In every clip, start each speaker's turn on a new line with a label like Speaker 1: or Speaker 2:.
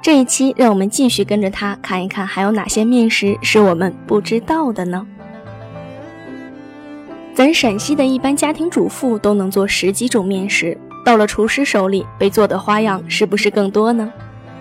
Speaker 1: 这一期让我们继续跟着他看一看，还有哪些面食是我们不知道的呢？咱陕西的一般家庭主妇都能做十几种面食，到了厨师手里，被做的花样是不是更多呢？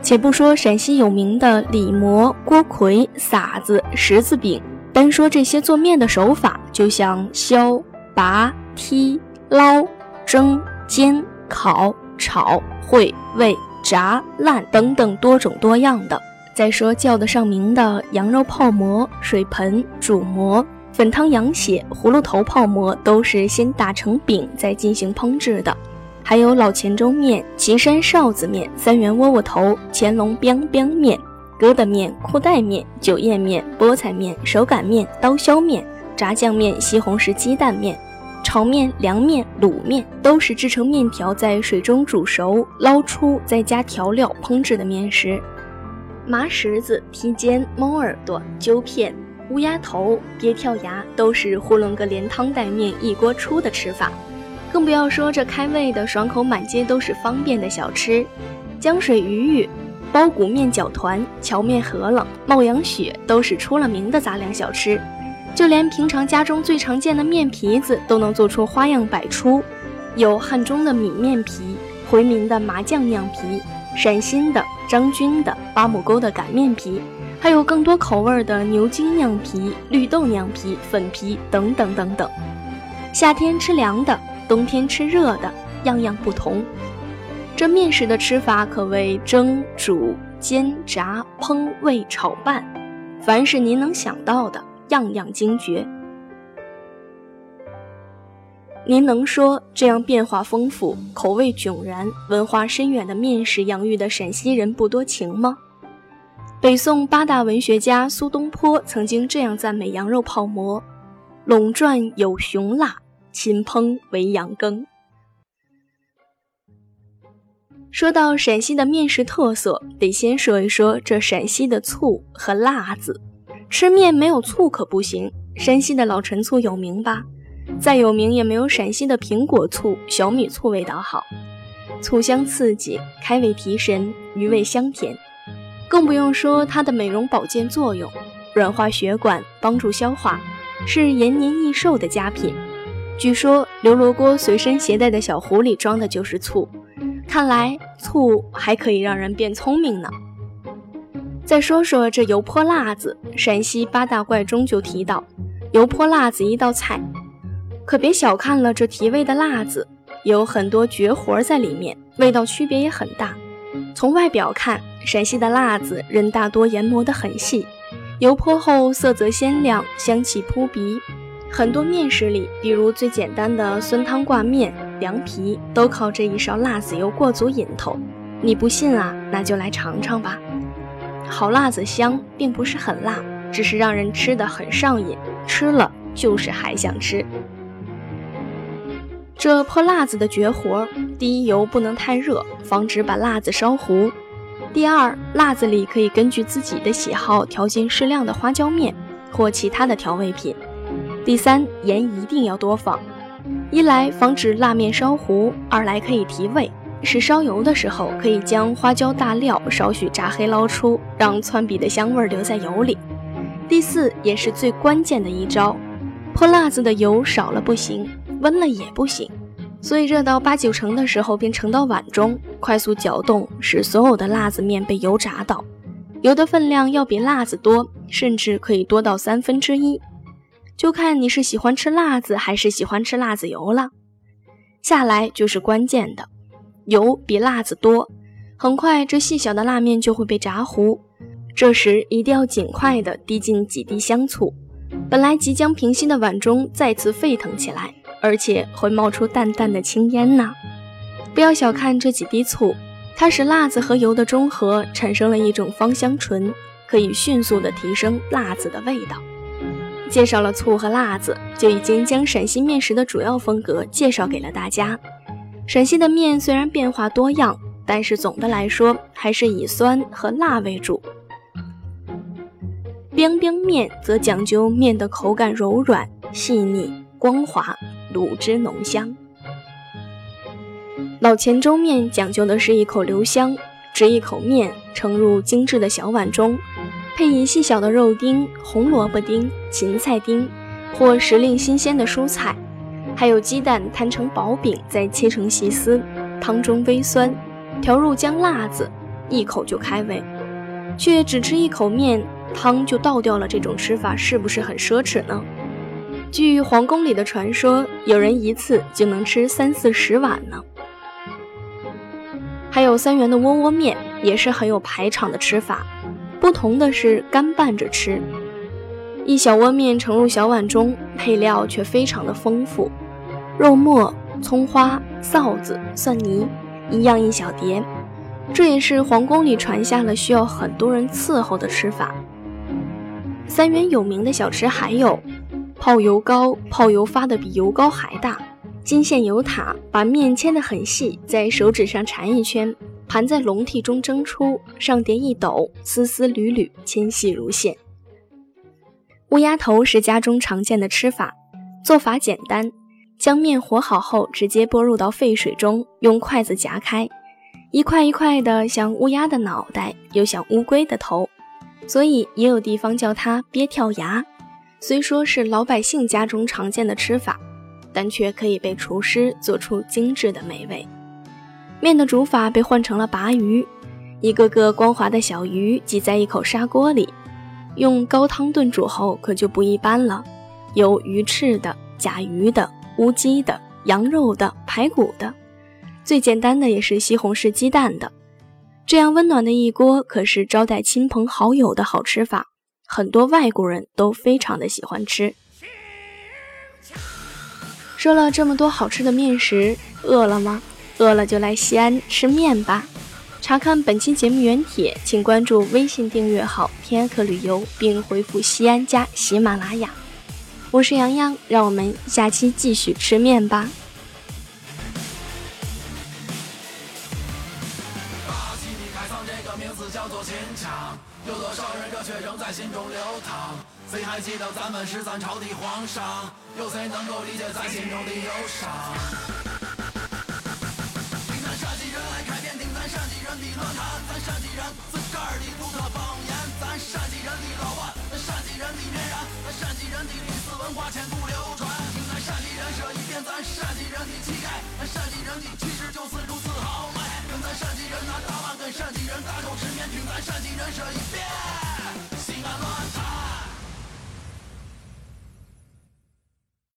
Speaker 1: 且不说陕西有名的李馍、锅盔、撒子、十字饼，单说这些做面的手法，就像削、拔、剔、捞、蒸、煎、烤、炒、烩、煨、炸、烂等等多种多样的。再说叫得上名的羊肉泡馍、水盆、煮馍、粉汤羊血、葫芦头泡馍，都是先打成饼再进行烹制的。还有老黔州面、岐山臊子面、三元窝窝头、乾隆 biang biang 面、疙瘩面、裤带面、酒叶面、菠菜面、手擀面、刀削面、炸酱面、西红柿鸡蛋面、炒面、凉面、卤面，都是制成面条在水中煮熟、捞出，再加调料烹制的面食。麻石子、蹄尖、猫耳朵、揪片、乌鸦头、鳖跳牙，都是囫囵个连汤带面一锅出的吃法。更不要说这开胃的、爽口满街都是方便的小吃，江水鱼鱼、包谷面饺团、荞面饸饹、冒羊血都是出了名的杂粮小吃。就连平常家中最常见的面皮子都能做出花样百出，有汉中的米面皮、回民的麻酱酿皮、陕西的张军的八木沟的擀面皮，还有更多口味的牛筋酿皮、绿豆酿皮、粉皮等等等等。夏天吃凉的。冬天吃热的，样样不同。这面食的吃法可谓蒸、煮、煎、炸、烹、煨、炒、拌，凡是您能想到的，样样精绝。您能说这样变化丰富、口味迥然、文化深远的面食养育的陕西人不多情吗？北宋八大文学家苏东坡曾经这样赞美羊肉泡馍：“陇转有熊辣。”秦烹为羊羹。说到陕西的面食特色，得先说一说这陕西的醋和辣子。吃面没有醋可不行。山西的老陈醋有名吧？再有名也没有陕西的苹果醋、小米醋味道好。醋香刺激，开胃提神，余味香甜。更不用说它的美容保健作用，软化血管，帮助消化，是延年益寿的佳品。据说刘罗锅随身携带的小壶里装的就是醋，看来醋还可以让人变聪明呢。再说说这油泼辣子，陕西八大怪中就提到油泼辣子一道菜，可别小看了这提味的辣子，有很多绝活在里面，味道区别也很大。从外表看，陕西的辣子人大多研磨得很细，油泼后色泽鲜亮，香气扑鼻。很多面食里，比如最简单的酸汤挂面、凉皮，都靠这一勺辣子油过足瘾头。你不信啊？那就来尝尝吧。好辣子香，并不是很辣，只是让人吃的很上瘾，吃了就是还想吃。这泼辣子的绝活：第一，油不能太热，防止把辣子烧糊；第二，辣子里可以根据自己的喜好调进适量的花椒面或其他的调味品。第三，盐一定要多放，一来防止辣面烧糊，二来可以提味。是烧油的时候，可以将花椒大料少许炸黑捞出，让窜鼻的香味留在油里。第四，也是最关键的一招，泼辣子的油少了不行，温了也不行，所以热到八九成的时候便盛到碗中，快速搅动，使所有的辣子面被油炸到。油的分量要比辣子多，甚至可以多到三分之一，就看你是喜欢吃辣子还是喜欢吃辣子油了。下来就是关键的，油比辣子多，很快这细小的辣面就会被炸糊。这时一定要尽快的滴进几滴香醋，本来即将平息的碗中再次沸腾起来，而且会冒出淡淡的青烟呢。不要小看这几滴醋。它使辣子和油的中和产生了一种芳香醇，可以迅速的提升辣子的味道。介绍了醋和辣子，就已经将陕西面食的主要风格介绍给了大家。陕西的面虽然变化多样，但是总的来说还是以酸和辣为主。冰冰面则讲究面的口感柔软、细腻、光滑，卤汁浓香。老黔州面讲究的是一口留香，只一口面盛入精致的小碗中，配以细小的肉丁、红萝卜丁、芹菜丁，或时令新鲜的蔬菜，还有鸡蛋摊成薄饼，再切成细丝，汤中微酸，调入姜辣子，一口就开胃。却只吃一口面，汤就倒掉了，这种吃法是不是很奢侈呢？据皇宫里的传说，有人一次就能吃三四十碗呢。还有三元的窝窝面也是很有排场的吃法，不同的是干拌着吃。一小窝面盛入小碗中，配料却非常的丰富，肉末、葱花、臊子、蒜泥，一样一小碟。这也是皇宫里传下了需要很多人伺候的吃法。三元有名的小吃还有泡油糕，泡油发的比油糕还大。金线油塔，把面切得很细，在手指上缠一圈，盘在笼屉中蒸出，上碟一抖，丝丝缕缕，纤细如线。乌鸦头是家中常见的吃法，做法简单，将面和好后，直接拨入到沸水中，用筷子夹开，一块一块的，像乌鸦的脑袋，又像乌龟的头，所以也有地方叫它鳖跳牙。虽说是老百姓家中常见的吃法。但却可以被厨师做出精致的美味。面的煮法被换成了拔鱼，一个个光滑的小鱼挤在一口砂锅里，用高汤炖煮后可就不一般了，有鱼翅的、甲鱼的、乌鸡的、羊肉的、排骨的，最简单的也是西红柿鸡蛋的。这样温暖的一锅，可是招待亲朋好友的好吃法，很多外国人都非常的喜欢吃。说了这么多好吃的面食，饿了吗？饿了就来西安吃面吧！查看本期节目原帖，请关注微信订阅号“天客旅游”，并回复“西安”加喜马拉雅。我是洋洋，让我们下期继续吃面吧。有多少人热血仍在心中流淌？谁还记得咱们十三朝的皇上？有谁能够理解咱心中的忧伤？听咱陕西人来开篇，听咱陕西人的论坛，咱陕西人自个儿？的独特人的历史文化千古流传。听咱陕西人说一遍，咱陕西人的气概，咱陕西人的气势就是如此豪迈。跟咱陕西人拿大碗，跟陕西人大口吃面，听咱陕西人说一遍。西安论坛。